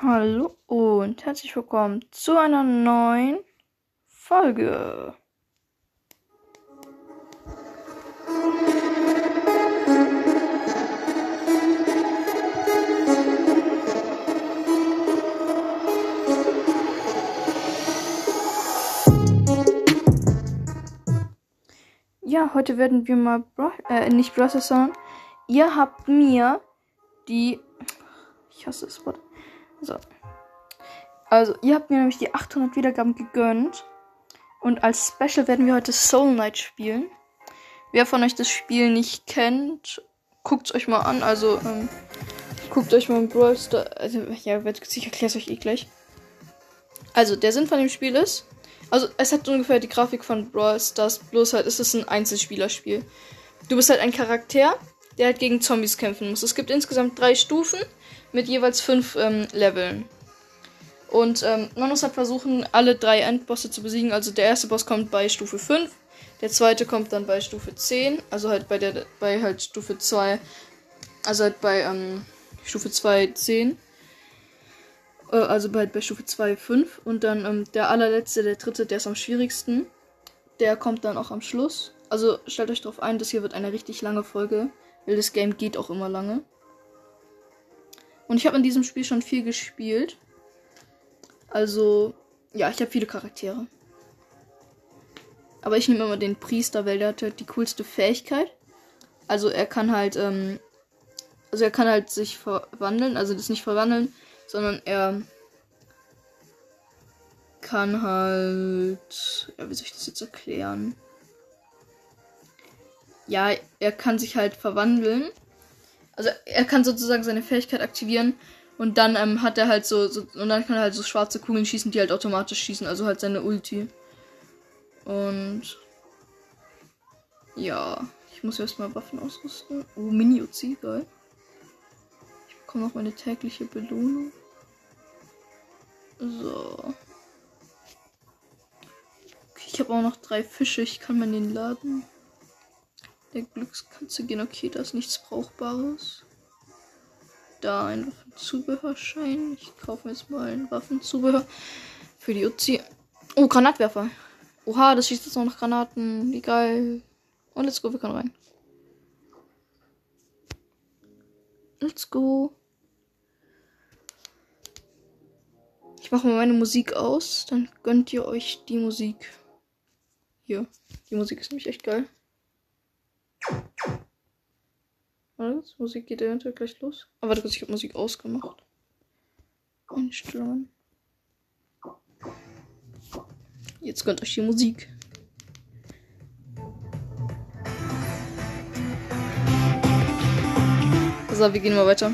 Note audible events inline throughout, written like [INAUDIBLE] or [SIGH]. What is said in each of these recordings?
Hallo und herzlich willkommen zu einer neuen Folge. Ja, heute werden wir mal, Bra äh, nicht sondern ihr habt mir die, ich hasse das Wort, so. Also, ihr habt mir nämlich die 800 Wiedergaben gegönnt. Und als Special werden wir heute Soul Knight spielen. Wer von euch das Spiel nicht kennt, guckt es euch mal an. Also, ähm, guckt euch mal Brawl Star. Also, ja, ich erkläre es euch eh gleich. Also, der Sinn von dem Spiel ist. Also, es hat ungefähr die Grafik von Brawl Stars, bloß halt ist es ein Einzelspielerspiel. Du bist halt ein Charakter, der halt gegen Zombies kämpfen muss. Es gibt insgesamt drei Stufen mit jeweils fünf ähm, Leveln. Und ähm, man muss halt versuchen, alle drei Endbosse zu besiegen. Also der erste Boss kommt bei Stufe 5, der zweite kommt dann bei Stufe 10, also halt bei der bei halt Stufe 2, also halt bei ähm, Stufe 2 10. Äh, also bei, bei Stufe 2 5 und dann ähm, der allerletzte, der dritte, der ist am schwierigsten. Der kommt dann auch am Schluss. Also stellt euch darauf ein, das hier wird eine richtig lange Folge, weil das Game geht auch immer lange. Und ich habe in diesem Spiel schon viel gespielt. Also, ja, ich habe viele Charaktere. Aber ich nehme immer den Priester, weil der hat halt die coolste Fähigkeit. Also er kann halt, ähm, also er kann halt sich verwandeln, also das nicht verwandeln, sondern er kann halt, ja, wie soll ich das jetzt erklären? Ja, er kann sich halt verwandeln also er kann sozusagen seine Fähigkeit aktivieren und dann ähm, hat er halt so, so, und dann kann er halt so schwarze Kugeln schießen, die halt automatisch schießen, also halt seine Ulti. Und ja, ich muss erstmal Waffen ausrüsten. Oh, Mini-Uzi, geil. Ich bekomme noch meine tägliche Belohnung. So. Okay, ich habe auch noch drei Fische, ich kann mir den laden. Der Glückskatze gehen. Okay, da ist nichts Brauchbares. Da ein Waffenzubehörschein. Ich kaufe mir jetzt mal ein Waffenzubehör für die Uzi. Oh, Granatwerfer. Oha, das schießt jetzt noch nach Granaten. Wie geil. Und let's go, wir können rein. Let's go. Ich mache mal meine Musik aus, dann gönnt ihr euch die Musik. Hier. Die Musik ist nämlich echt geil. Was? Musik geht eventuell gleich los. Aber warte kurz, ich habe Musik ausgemacht. Einstellungen. Jetzt gönnt euch die Musik. So, wir gehen mal weiter.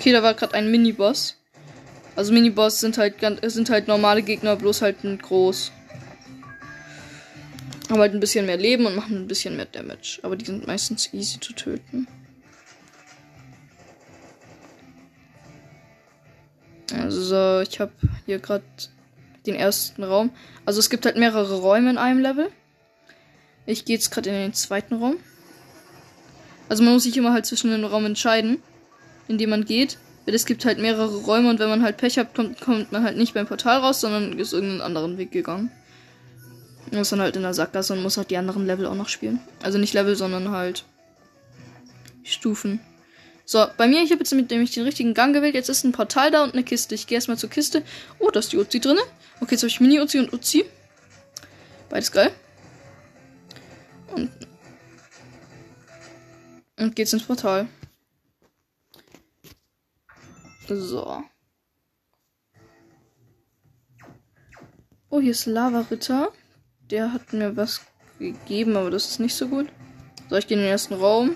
Okay, da war gerade ein Miniboss. Also Miniboss sind halt sind halt normale Gegner, bloß halt ein groß. Haben halt ein bisschen mehr Leben und machen ein bisschen mehr Damage. Aber die sind meistens easy zu töten. Also, ich habe hier gerade den ersten Raum. Also es gibt halt mehrere Räume in einem Level. Ich gehe jetzt gerade in den zweiten Raum. Also man muss sich immer halt zwischen den Raum entscheiden in dem man geht. Weil es gibt halt mehrere Räume und wenn man halt Pech hat, kommt, kommt man halt nicht beim Portal raus, sondern ist irgendeinen anderen Weg gegangen. Und ist dann halt in der Sackgasse und muss halt die anderen Level auch noch spielen. Also nicht Level, sondern halt Stufen. So, bei mir, ich habe jetzt mit dem ich den richtigen Gang gewählt. Jetzt ist ein Portal da und eine Kiste. Ich gehe erstmal zur Kiste. Oh, da ist die Uzi drin. Okay, jetzt habe ich Mini-Uzi und Uzi. Beides geil. Und, und geht's ins Portal. So. Oh, hier ist Lava-Ritter. Der hat mir was gegeben, aber das ist nicht so gut. So, ich gehe in den ersten Raum.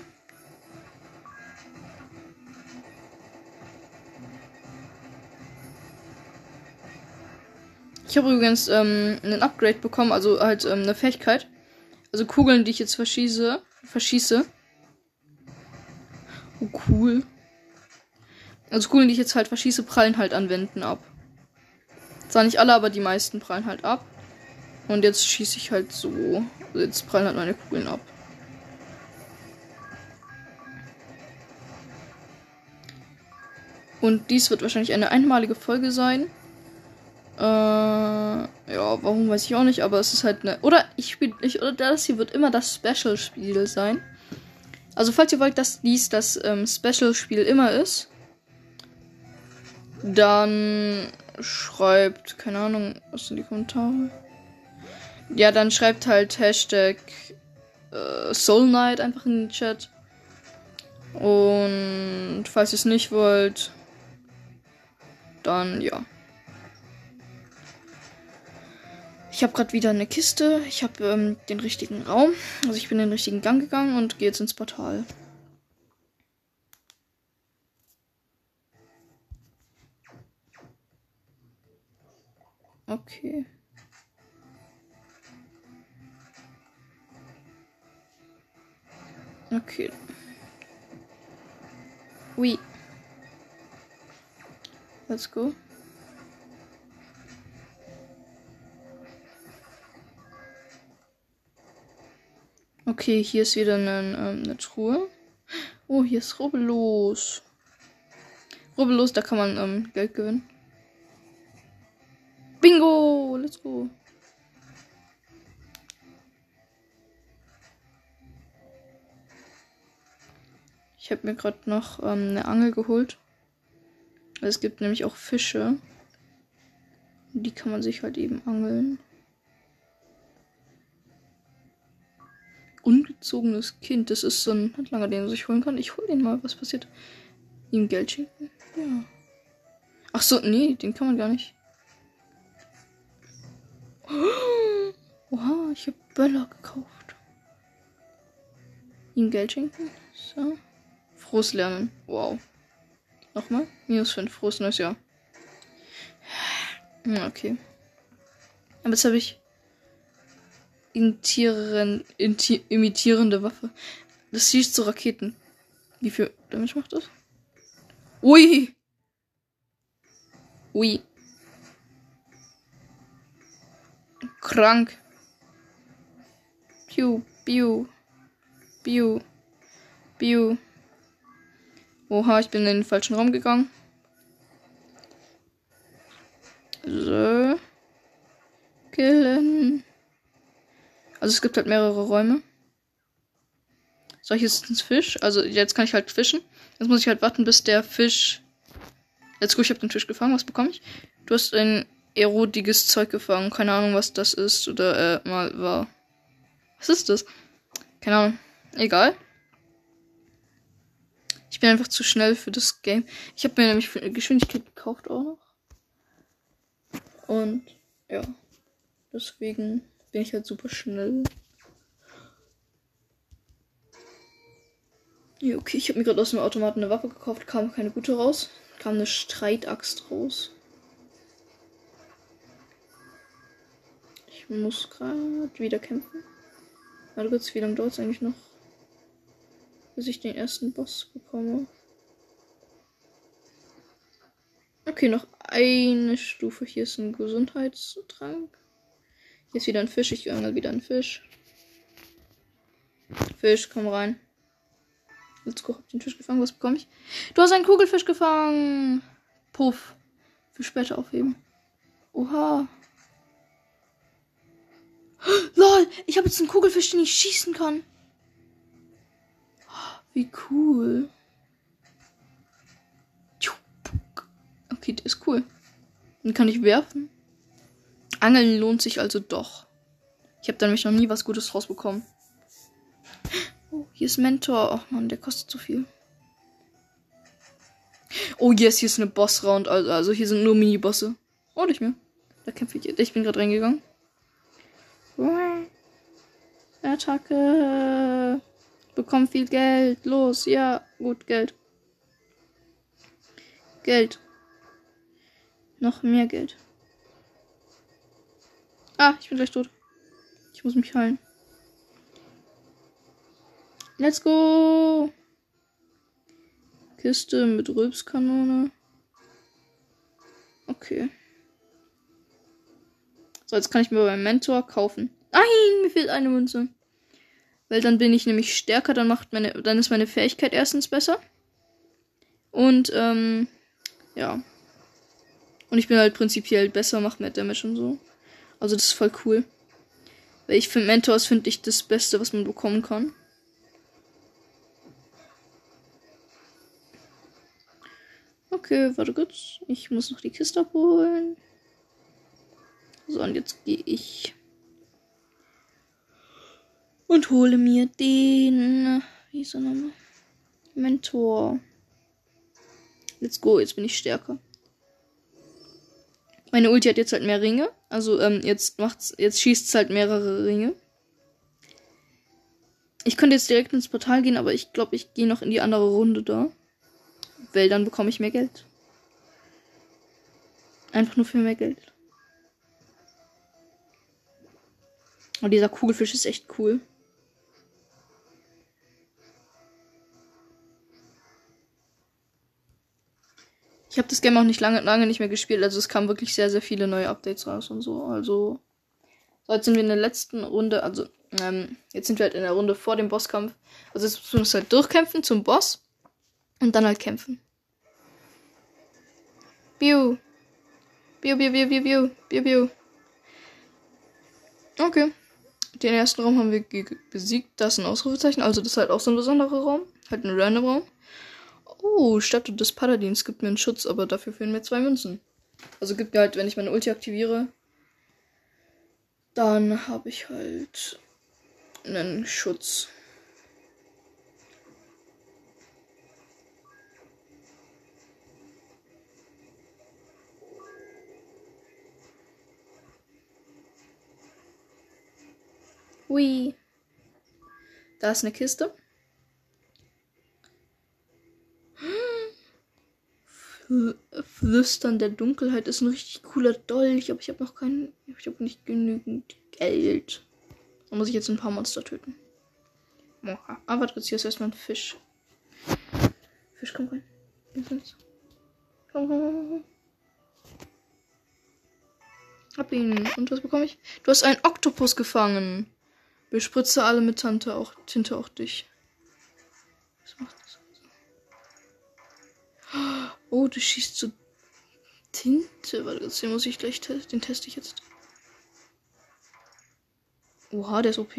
Ich habe übrigens ähm, ein Upgrade bekommen, also halt ähm, eine Fähigkeit. Also Kugeln, die ich jetzt verschieße. Verschieße. Oh, cool. Also Kugeln, die ich jetzt halt verschieße, prallen halt an Wänden ab. Zwar nicht alle, aber die meisten prallen halt ab. Und jetzt schieße ich halt so. Jetzt prallen halt meine Kugeln ab. Und dies wird wahrscheinlich eine einmalige Folge sein. Äh, ja, warum weiß ich auch nicht, aber es ist halt eine. Oder ich spiele. Oder das hier wird immer das Special-Spiel sein. Also, falls ihr wollt, dass dies das ähm, Special-Spiel immer ist, dann schreibt, keine Ahnung, was sind die Kommentare? Ja, dann schreibt halt Hashtag äh, Soul Knight einfach in den Chat. Und falls ihr es nicht wollt, dann ja. Ich habe gerade wieder eine Kiste. Ich habe ähm, den richtigen Raum. Also ich bin in den richtigen Gang gegangen und gehe jetzt ins Portal. Okay. Okay. Oui. Let's go. Okay, hier ist wieder eine, ähm, eine Truhe. Oh, hier ist Rubbellos. Rubbellos, da kann man ähm, Geld gewinnen. Mir gerade noch ähm, eine Angel geholt. Es gibt nämlich auch Fische. Die kann man sich halt eben angeln. Ungezogenes Kind. Das ist so ein Handlanger, den man sich holen kann. Ich hol den mal. Was passiert? Ihm Geld schenken? Ja. Ach so, nee, den kann man gar nicht. [GASPS] Oha, ich habe Böller gekauft. Ihm Geld schenken? So. Frohes Lernen. Wow. Nochmal? Minus 5. Frohes neues Jahr. Okay. Aber jetzt habe ich imitieren, imitierende Waffe. Das schießt so Raketen. Wie viel Damage macht das? Ui! Ui. Krank. Piu, piu. Piu. Piu. Oha, ich bin in den falschen Raum gegangen. So. Killen. Also es gibt halt mehrere Räume. So, hier ist ein Fisch. Also jetzt kann ich halt fischen. Jetzt muss ich halt warten, bis der Fisch. Jetzt gut, ich habe den Fisch gefangen. Was bekomme ich? Du hast ein erodiges Zeug gefangen. Keine Ahnung, was das ist oder äh, mal war. Was ist das? Keine Ahnung. Egal. Ich bin einfach zu schnell für das Game. Ich habe mir nämlich Geschwindigkeit gekauft auch noch. Und ja, deswegen bin ich halt super schnell. Ja, okay, ich habe mir gerade aus dem Automaten eine Waffe gekauft, kam keine gute raus. Kam eine Streitaxt raus. Ich muss gerade wieder kämpfen. Warte kurz, wie lange dauert es eigentlich noch? Bis ich den ersten Boss bekomme. Okay, noch eine Stufe. Hier ist ein Gesundheitstrank. Hier ist wieder ein Fisch. Ich angel wieder einen Fisch. Fisch, komm rein. Let's go. Hab den Fisch gefangen. Was bekomme ich? Du hast einen Kugelfisch gefangen. Puff. Für später aufheben. Oha. [GASPS] Lol, ich habe jetzt einen Kugelfisch, den ich schießen kann. Wie cool. Okay, der ist cool. Den kann ich werfen. Angeln lohnt sich also doch. Ich habe da nämlich noch nie was Gutes rausbekommen. Oh, hier ist Mentor. Ach man, der kostet so viel. Oh yes, hier ist eine Boss-Round. Also, also hier sind nur Mini-Bosse. Oh, nicht mehr. Da kämpfe ich. Ich bin gerade reingegangen. Attacke. Bekomm viel Geld. Los, ja, gut, Geld. Geld. Noch mehr Geld. Ah, ich bin gleich tot. Ich muss mich heilen. Let's go. Kiste mit Rülpskanone. Okay. So, jetzt kann ich mir beim Mentor kaufen. Nein, mir fehlt eine Münze. Weil dann bin ich nämlich stärker, dann macht meine, dann ist meine Fähigkeit erstens besser. Und, ähm, ja. Und ich bin halt prinzipiell besser, macht mehr Damage und so. Also das ist voll cool. Weil ich finde Mentors finde ich das Beste, was man bekommen kann. Okay, warte kurz. Ich muss noch die Kiste abholen. So, und jetzt gehe ich und hole mir den. Wie ist er nochmal? Mentor. Let's go, jetzt bin ich stärker. Meine Ulti hat jetzt halt mehr Ringe. Also, ähm, jetzt macht's, jetzt schießt es halt mehrere Ringe. Ich könnte jetzt direkt ins Portal gehen, aber ich glaube, ich gehe noch in die andere Runde da. Weil dann bekomme ich mehr Geld. Einfach nur für mehr Geld. Und dieser Kugelfisch ist echt cool. Ich habe das Game auch nicht lange, lange nicht mehr gespielt. Also es kamen wirklich sehr, sehr viele neue Updates raus und so. Also, so jetzt sind wir in der letzten Runde. Also, ähm, jetzt sind wir halt in der Runde vor dem Bosskampf. Also jetzt müssen wir halt durchkämpfen zum Boss. Und dann halt kämpfen. Biu. Biu, biu, biu, biu, biu. Biu, biu. Okay. Den ersten Raum haben wir besiegt. Das ist ein Ausrufezeichen. Also das ist halt auch so ein besonderer Raum. Halt ein random Raum. Oh, Statue des Paladins gibt mir einen Schutz, aber dafür fehlen mir zwei Münzen. Also gibt mir halt, wenn ich meine Ulti aktiviere, dann habe ich halt einen Schutz. Hui. Da ist eine Kiste. Flüstern der Dunkelheit ist ein richtig cooler Dolch, aber ich habe noch keinen. Ich habe nicht genügend Geld. Da muss ich jetzt ein paar Monster töten. Moha. Aber jetzt hier ist erstmal ein Fisch. Fisch, komm rein. Komm, komm, komm. Hab ihn. Und was bekomme ich? Du hast einen Oktopus gefangen. Bespritze alle mit Tante auch, Tinte auch dich. Was macht das? Oh, du schießt so Tinte. Warte, den muss ich gleich testen. Den teste ich jetzt. Oha, der ist OP.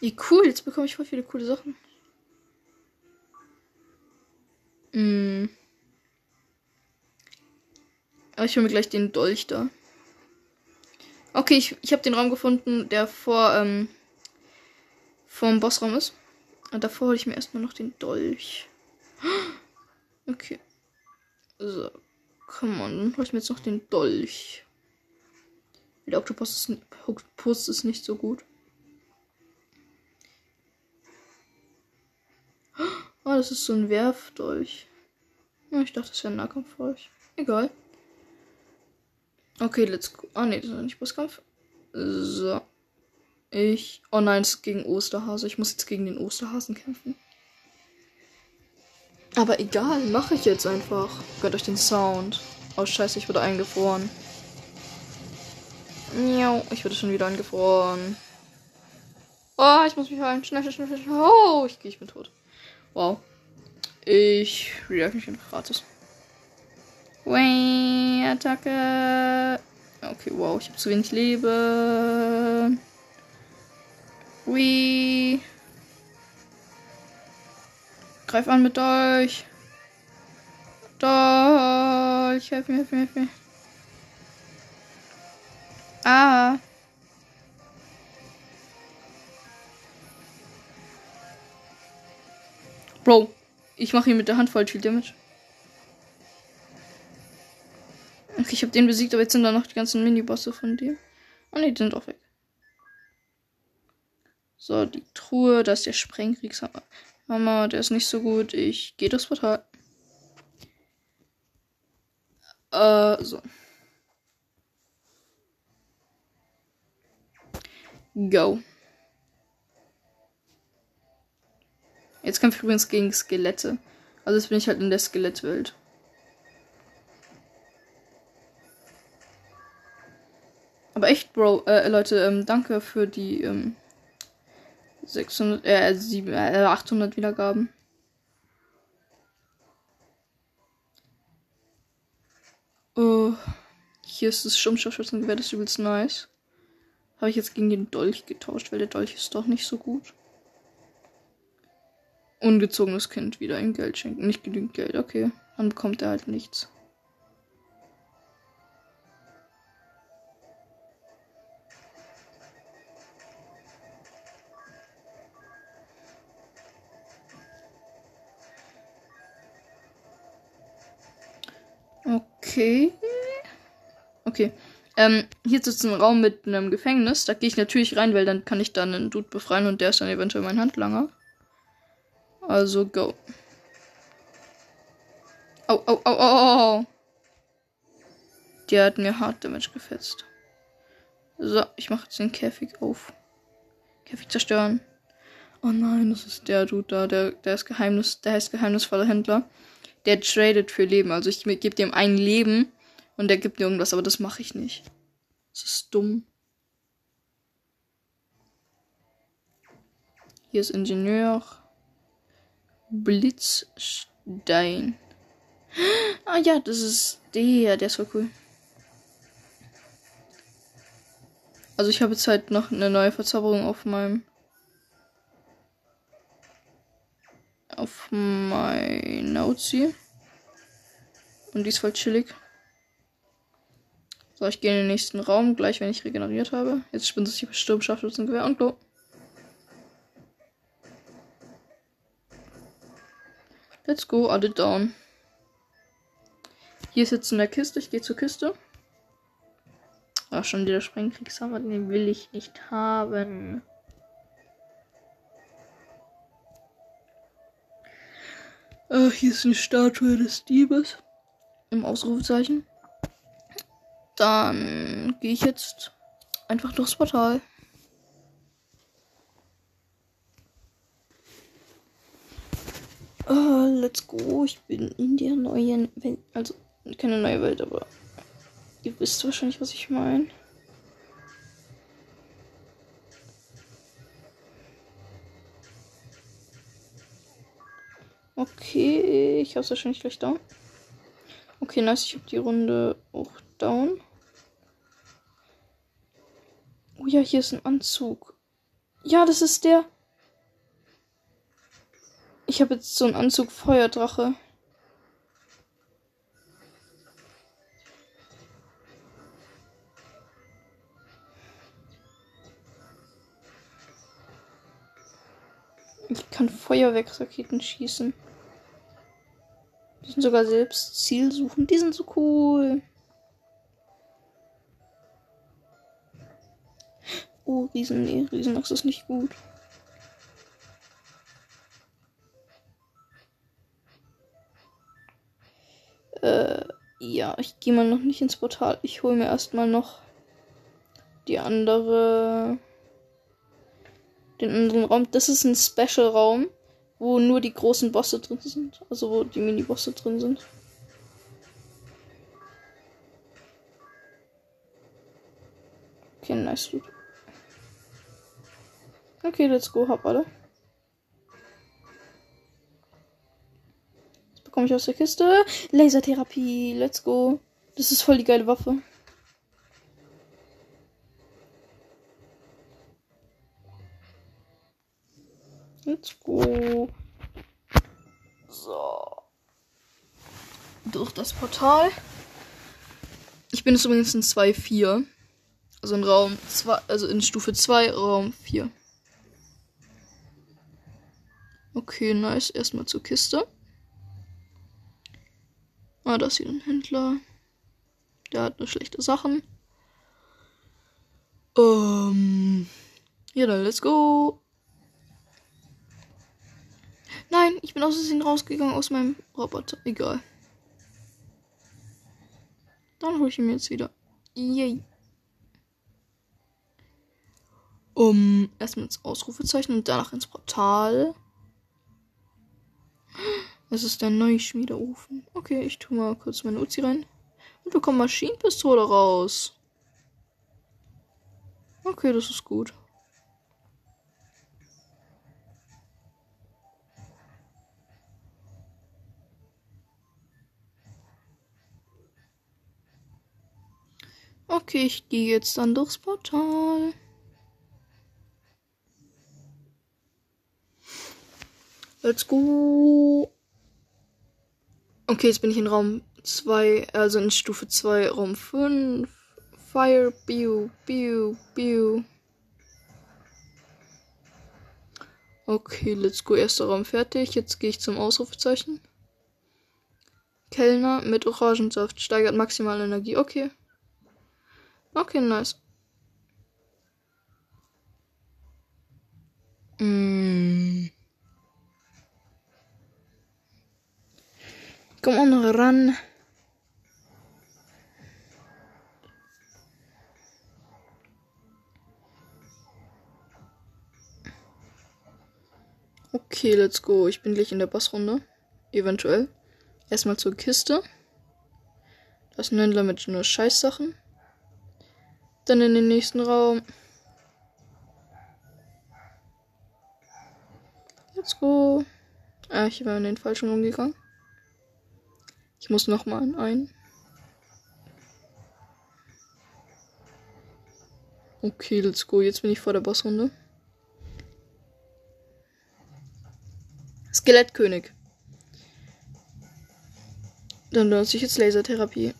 Wie cool, jetzt bekomme ich voll viele coole Sachen. Mm. Aber ich hole mir gleich den Dolch da. Okay, ich, ich habe den Raum gefunden, der vor ähm, vom Bossraum ist. Und davor hole ich mir erstmal noch den Dolch. [GASPS] Okay. So. Come on, dann hole ich mir jetzt noch den Dolch. Der Oktopus ist, Oktopus ist nicht so gut. [GASPS] Oh, das ist so ein Werfdolch. Ich dachte, das wäre ein Nahkampfdolch. Egal. Okay, let's go. Ah, nee, das ist nicht Bosskampf. So. Ich. Oh nein, es ist gegen Osterhase. Ich muss jetzt gegen den Osterhasen kämpfen. Aber egal, mache ich jetzt einfach. Gönnt euch den Sound. Oh scheiße, ich wurde eingefroren. Miau, ich wurde schon wieder eingefroren. Oh, ich muss mich heilen. Schnell, schnell, schnell, schnell. Oh, ich, ich bin tot. Wow. Ich react mich einfach gratis. Way, Attacke. Okay, wow, ich habe zu wenig Leben. Ui. Greif an mit Dolch. Dolch. Helf mir, helf mir, helf mir. Ah. Bro, ich mache ihn mit der Hand voll viel Damage. Okay, ich habe den besiegt, aber jetzt sind da noch die ganzen Mini-Bosse von dir. Oh ne, die sind auch weg. So, die Truhe, da ist der Sprengkriegshammer. Hammer, der ist nicht so gut. Ich gehe das Portal. Äh, so. Go. Jetzt kämpfe ich übrigens gegen Skelette. Also jetzt bin ich halt in der Skelettwelt. Aber echt, Bro, äh, Leute, ähm, danke für die ähm, 600, äh, 7, äh, 800 Wiedergaben. Oh, hier ist das Sturmscharfschützengewehr, das ist übelst nice. Habe ich jetzt gegen den Dolch getauscht, weil der Dolch ist doch nicht so gut. Ungezogenes Kind wieder ein Geld schenken. Nicht genügend Geld, okay. Dann bekommt er halt nichts. Okay. Okay. Ähm, hier ist ein Raum mit einem Gefängnis. Da gehe ich natürlich rein, weil dann kann ich dann einen Dude befreien und der ist dann eventuell mein Handlanger. Also go. Au, au, au, au, au. Der hat mir hart Damage gefetzt. So, ich mache jetzt den Käfig auf. Käfig zerstören. Oh nein, das ist der Dude da, der, der ist Geheimnis, der heißt geheimnisvoller Händler der tradet für Leben. Also ich gebe dem ein Leben und der gibt mir irgendwas, aber das mache ich nicht. Das ist dumm. Hier ist Ingenieur. Blitzstein. [GASPS] Ah ja, das ist der, der ist voll cool. Also ich habe jetzt halt noch eine neue Verzauberung auf meinem auf mein Notes. Und die ist voll chillig. So, ich gehe in den nächsten Raum, gleich wenn ich regeneriert habe. Jetzt spinnt sich Sturm, Scharfschützengewehr und Glow. Let's go, alle down. Hier ist jetzt in der Kiste, ich gehe zur Kiste. Ach, schon wieder Sprengkriegshammer, den will ich nicht haben. Ach, hier ist eine Statue des Diebes. Im Ausrufezeichen. Dann gehe ich jetzt einfach durchs Portal. Uh, let's go. Ich bin in der neuen Welt. Also, keine neue Welt, aber ihr wisst wahrscheinlich, was ich meine. Okay, ich hab's wahrscheinlich gleich down. Okay, nice, ich hab die Runde auch down. Oh ja, hier ist ein Anzug. Ja, das ist der. Ich habe jetzt so einen Anzug Feuerdrache. Ich kann Feuerwerksraketen schießen. Sind sogar selbst Ziel suchen. Die sind so cool. Oh, Riesen, nee, Riesenachs ist nicht gut. Äh, ja, ich gehe mal noch nicht ins Portal. Ich hole mir erstmal noch die andere. Den anderen Raum. Das ist ein Special-Raum wo nur die großen Bosse drin sind. Also wo die Mini-Bosse drin sind. Okay, nice, dude. Okay, let's go, hab alle. Was bekomme ich aus der Kiste? Lasertherapie, let's go. Das ist voll die geile Waffe. Let's go. So. Durch Portal. Ich bin jetzt übrigens in 2-4. Also in Raum 2, also in Stufe 2, Raum 4. Okay, nice. Erstmal zur Kiste. Ah, da ist hier ein Händler. Der hat nur schlechte Sachen. Ähm. Ja, dann let's go. Nein, ich bin aus Versehen rausgegangen aus meinem Roboter. Egal. Dann hole ich ihn mir jetzt wieder. Yay. Um, erstmal ins Ausrufezeichen und danach ins Portal. Es ist der Neuschmiedeofen. Okay, ich tue mal kurz meine Uzi rein. Und bekomme Maschinenpistole raus. Okay, das ist gut. Okay, ich gehe jetzt dann durchs Portal. Let's go. Okay, jetzt bin ich in Raum 2, also in Stufe 2, Raum 5. Fire, Biu, Biu, Biu. Okay, let's go. Erster Raum fertig. Jetzt gehe ich zum Ausrufezeichen. Kellner mit Orangensaft steigert maximale Energie. Okay. Okay, nice. Mm. Komm on ran. Okay, let's go. Ich bin gleich in der Bossrunde. Eventuell. Erstmal zur Kiste. Das ist mit nur Scheißsachen. Dann in den nächsten Raum. Let's go. Ah, ich bin in den falschen Raum gegangen. Ich muss noch mal in einen. Okay, let's go. Jetzt bin ich vor der Bossrunde. Skelettkönig. Dann benutze ich jetzt Lasertherapie.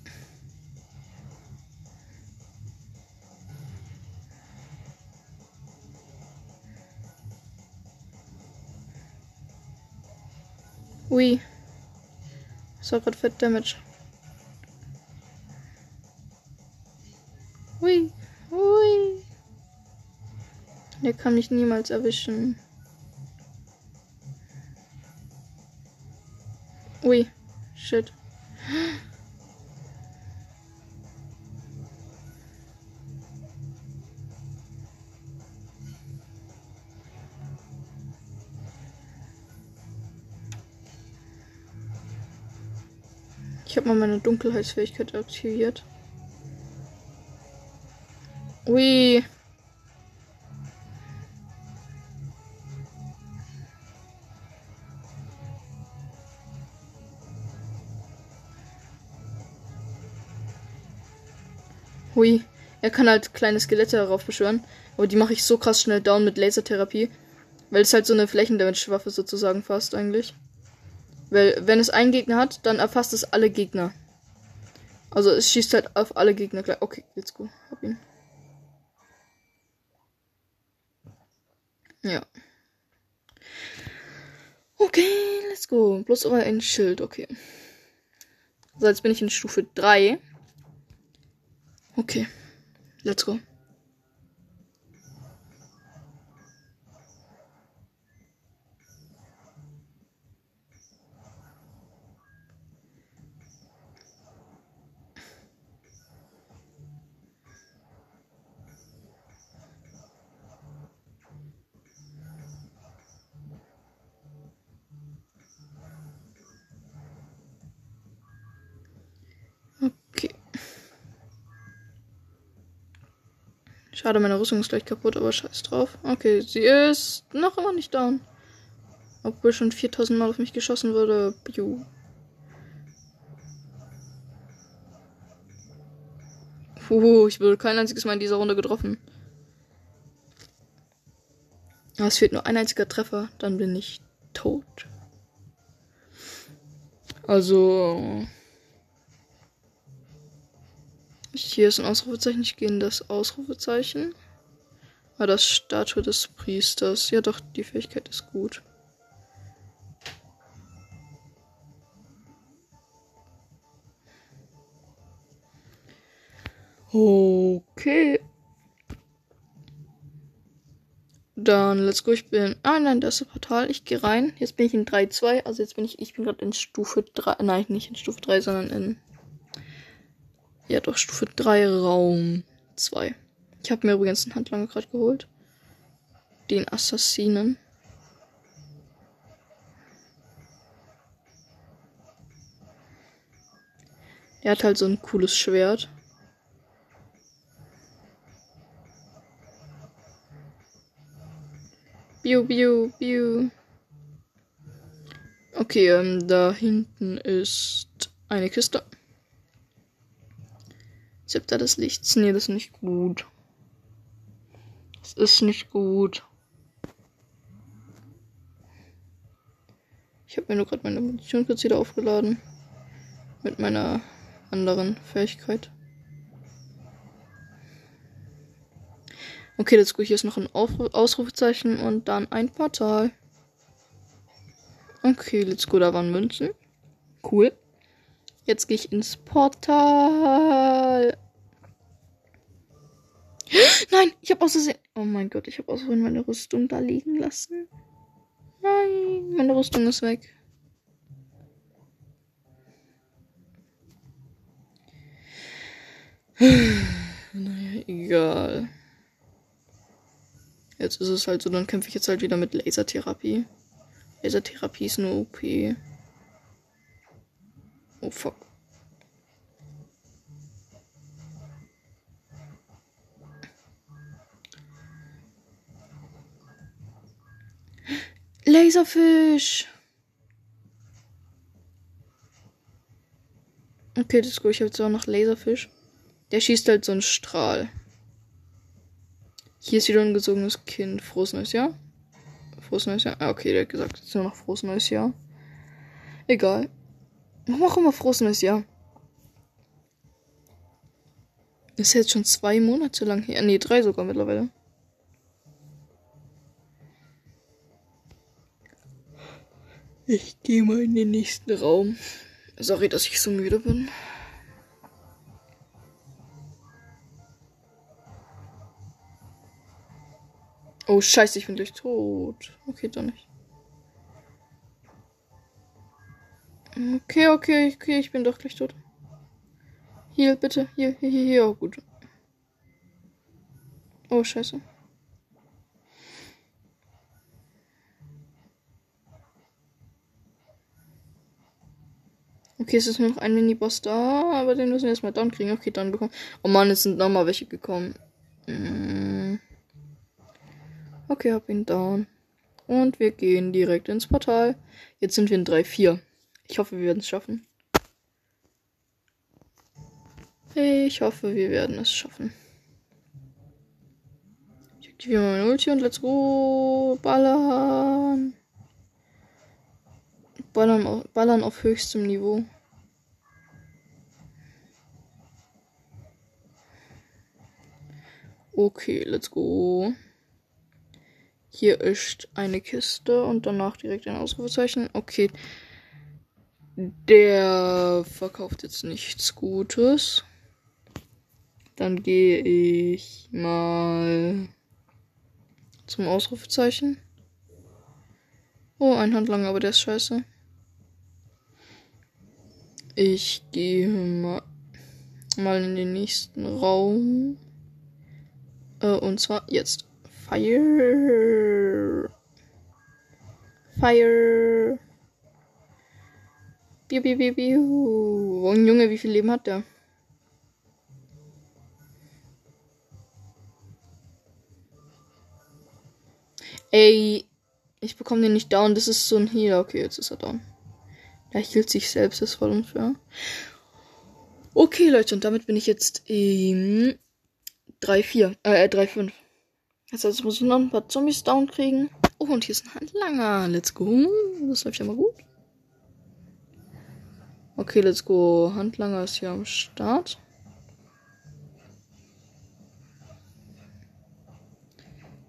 Ui. Das war gerade fett Damage. Ui. Ui. Der kann mich niemals erwischen. Ui. Shit. Dunkelheitsfähigkeit aktiviert. Ui. Hui. Er kann halt kleine Skelette darauf beschwören. Aber die mache ich so krass schnell down mit Lasertherapie. Weil es halt so eine Flächendamage-Waffe sozusagen fast eigentlich. Weil, wenn es einen Gegner hat, dann erfasst es alle Gegner. Also, es schießt halt auf alle Gegner gleich. Okay, let's go. Hab ihn. Ja. Okay, let's go. Bloß aber ein Schild, okay. So, jetzt bin ich in Stufe 3. Okay, let's go. Schade, meine Rüstung ist gleich kaputt, aber scheiß drauf. Okay, sie ist noch immer nicht down. Obwohl schon 4000 Mal auf mich geschossen wurde. Piu. Puh, ich wurde kein einziges Mal in dieser Runde getroffen. Aber es fehlt nur ein einziger Treffer, dann bin ich tot. Also. Hier ist ein Ausrufezeichen. Ich gehe in das Ausrufezeichen. Ah, das Statue des Priesters. Ja, doch, die Fähigkeit ist gut. Okay. Dann, let's go. Ich bin. Ah, nein, das ist Portal. Ich gehe rein. Jetzt bin ich in 3-2. Also jetzt bin ich. Ich bin gerade in Stufe 3. Nein, nicht in Stufe 3, sondern in ja, doch, Stufe 3, Raum 2. Ich habe mir übrigens einen Handlanger gerade geholt. Den Assassinen. Er hat halt so ein cooles Schwert. Biu, biu, biu. Okay, ähm, da hinten ist eine Kiste. Zepter des Lichts. Nee, das ist nicht gut. Das ist nicht gut. Ich habe mir nur gerade meine Munition kurz wieder aufgeladen. Mit meiner anderen Fähigkeit. Okay, jetzt go. Hier ist noch ein Ausrufezeichen und dann ein Portal. Okay, let's go. Da waren Münzen. Cool. Jetzt gehe ich ins Portal. [LAUGHS] Nein, ich habe aus Versehen. Oh mein Gott, ich habe aus Versehen meine Rüstung da liegen lassen. Nein, meine Rüstung ist weg. [SIGHS] naja, egal. Jetzt ist es halt so, dann kämpfe ich jetzt halt wieder mit Lasertherapie. Lasertherapie ist nur OP. Oh fuck. Laserfisch. Okay, das ist gut. Ich habe jetzt auch noch Laserfisch. Der schießt halt so einen Strahl. Hier ist wieder ein gesogenes Kind. Frohes neues Jahr. Frohes neues Jahr. Ah, okay, der hat gesagt, es ist nur noch frohes neues Jahr. Egal. Warum auch immer frohes neues Jahr? Das ist jetzt schon zwei Monate lang her. Nee, drei sogar mittlerweile. Ich gehe mal in den nächsten Raum. Sorry, dass ich so müde bin. Oh, scheiße, ich bin gleich tot. Okay, doch nicht. Okay, okay, okay, ich bin doch gleich tot. Hier, bitte. Hier, hier, hier, hier. Oh, gut. Oh, scheiße. Okay, es ist nur noch ein Mini-Boss da, aber den müssen wir erstmal dann kriegen. Okay, dann bekommen. Oh Mann, es sind nochmal welche gekommen. Mm. Okay, hab ihn down. Und wir gehen direkt ins Portal. Jetzt sind wir in 3-4. Ich hoffe, wir werden es schaffen. Ich hoffe, wir werden es schaffen. Ich aktiviere meine Ulti und let's go. Ballern. Ballern auf, ballern auf höchstem Niveau. Okay, let's go. Hier ist eine Kiste und danach direkt ein Ausrufezeichen. Okay. Der verkauft jetzt nichts Gutes. Dann gehe ich mal zum Ausrufezeichen. Oh, ein Handlanger, aber der ist scheiße. Ich gehe mal, mal in den nächsten Raum. Äh, und zwar jetzt. Fire. Fire. Biu, biu, biu, biu. Oh, Junge, wie viel Leben hat der? Ey, ich bekomme den nicht down. Das ist so ein Healer. Okay, jetzt ist er down. Er hielt sich selbst, das ist voll unfair. Okay, Leute, und damit bin ich jetzt im 3-4, äh, 3-5. Jetzt also muss ich noch ein paar Zombies down kriegen. Oh, und hier ist ein Handlanger. Let's go. Das läuft ja mal gut. Okay, let's go. Handlanger ist hier am Start.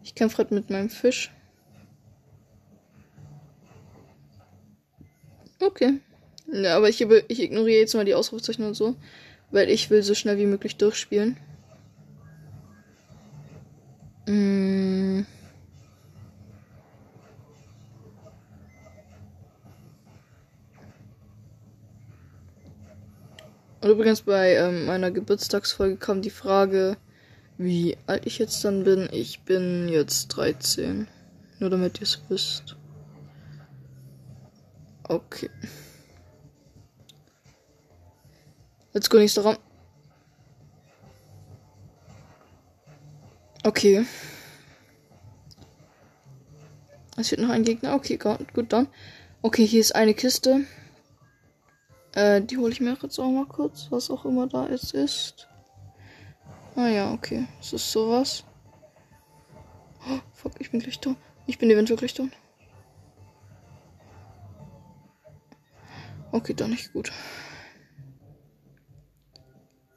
Ich kämpfe gerade mit meinem Fisch. Okay. Ja, aber ich, ich ignoriere jetzt mal die Ausrufezeichen und so, weil ich will so schnell wie möglich durchspielen. Mm. Und übrigens bei ähm, meiner Geburtstagsfolge kam die Frage, wie alt ich jetzt dann bin. Ich bin jetzt 13. Nur damit ihr es wisst. Okay. Let's go, nächster Raum. Okay. Es wird noch ein Gegner. Okay, gut, gut dann. Okay, hier ist eine Kiste. Äh, die hole ich mir jetzt auch mal kurz, was auch immer da jetzt ist. Ah ja, okay. Es ist sowas. Oh, fuck, ich bin gleich tot. Ich bin eventuell gleich tot. Okay, dann nicht gut.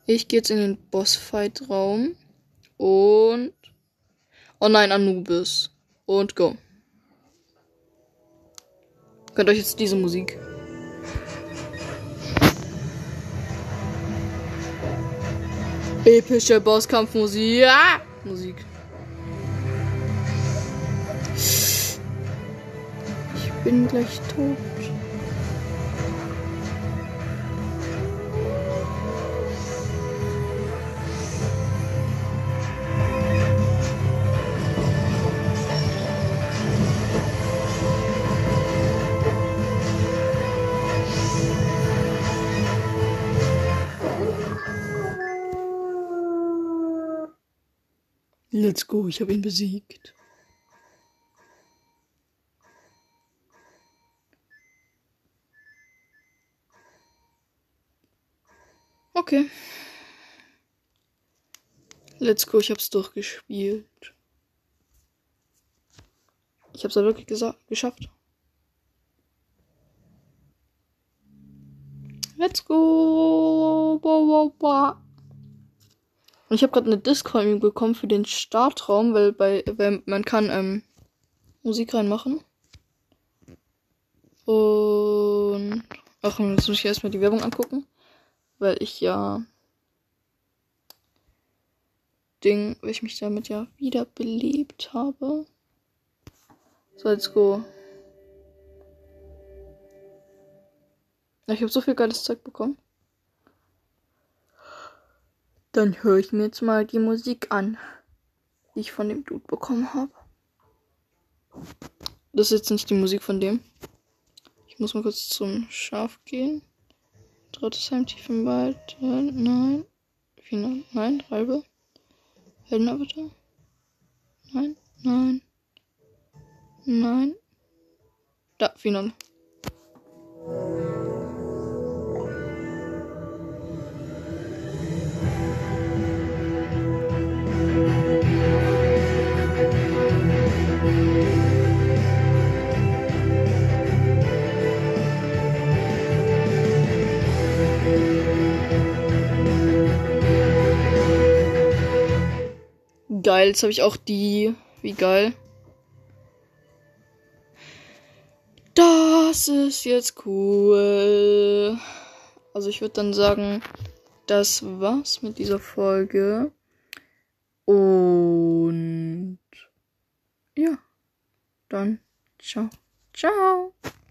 Ich gehe jetzt in den Bossfight-Raum. Und. Oh nein, Anubis. Und go. Könnt euch jetzt diese Musik. Epische Bosskampfmusik. Ah! Musik. Ich bin gleich tot. Let's go, ich habe ihn besiegt. Okay. Let's go, ich hab's durchgespielt. Ich hab's ja wirklich geschafft. Let's go. Boah, boah, boah. Und ich habe gerade eine Discord bekommen für den Startraum, weil bei weil man kann ähm, Musik reinmachen. Und ach, jetzt muss ich erstmal die Werbung angucken, weil ich ja Ding, weil ich mich damit ja wiederbelebt habe. So, let's go. Ich habe so viel geiles Zeug bekommen. Dann höre ich mir jetzt mal die Musik an, die ich von dem Dude bekommen habe. Das ist jetzt nicht die Musik von dem. Ich muss mal kurz zum Schaf gehen. Drittes Heim tief im Wald. Nein. Final. Nein. Halbe. Heldenavatar. Nein. Nein. Nein. Da, Final. Geil, jetzt habe ich auch die. Wie geil. Das ist jetzt cool. Also ich würde dann sagen, das war's mit dieser Folge. Und ja, dann ciao. Ciao.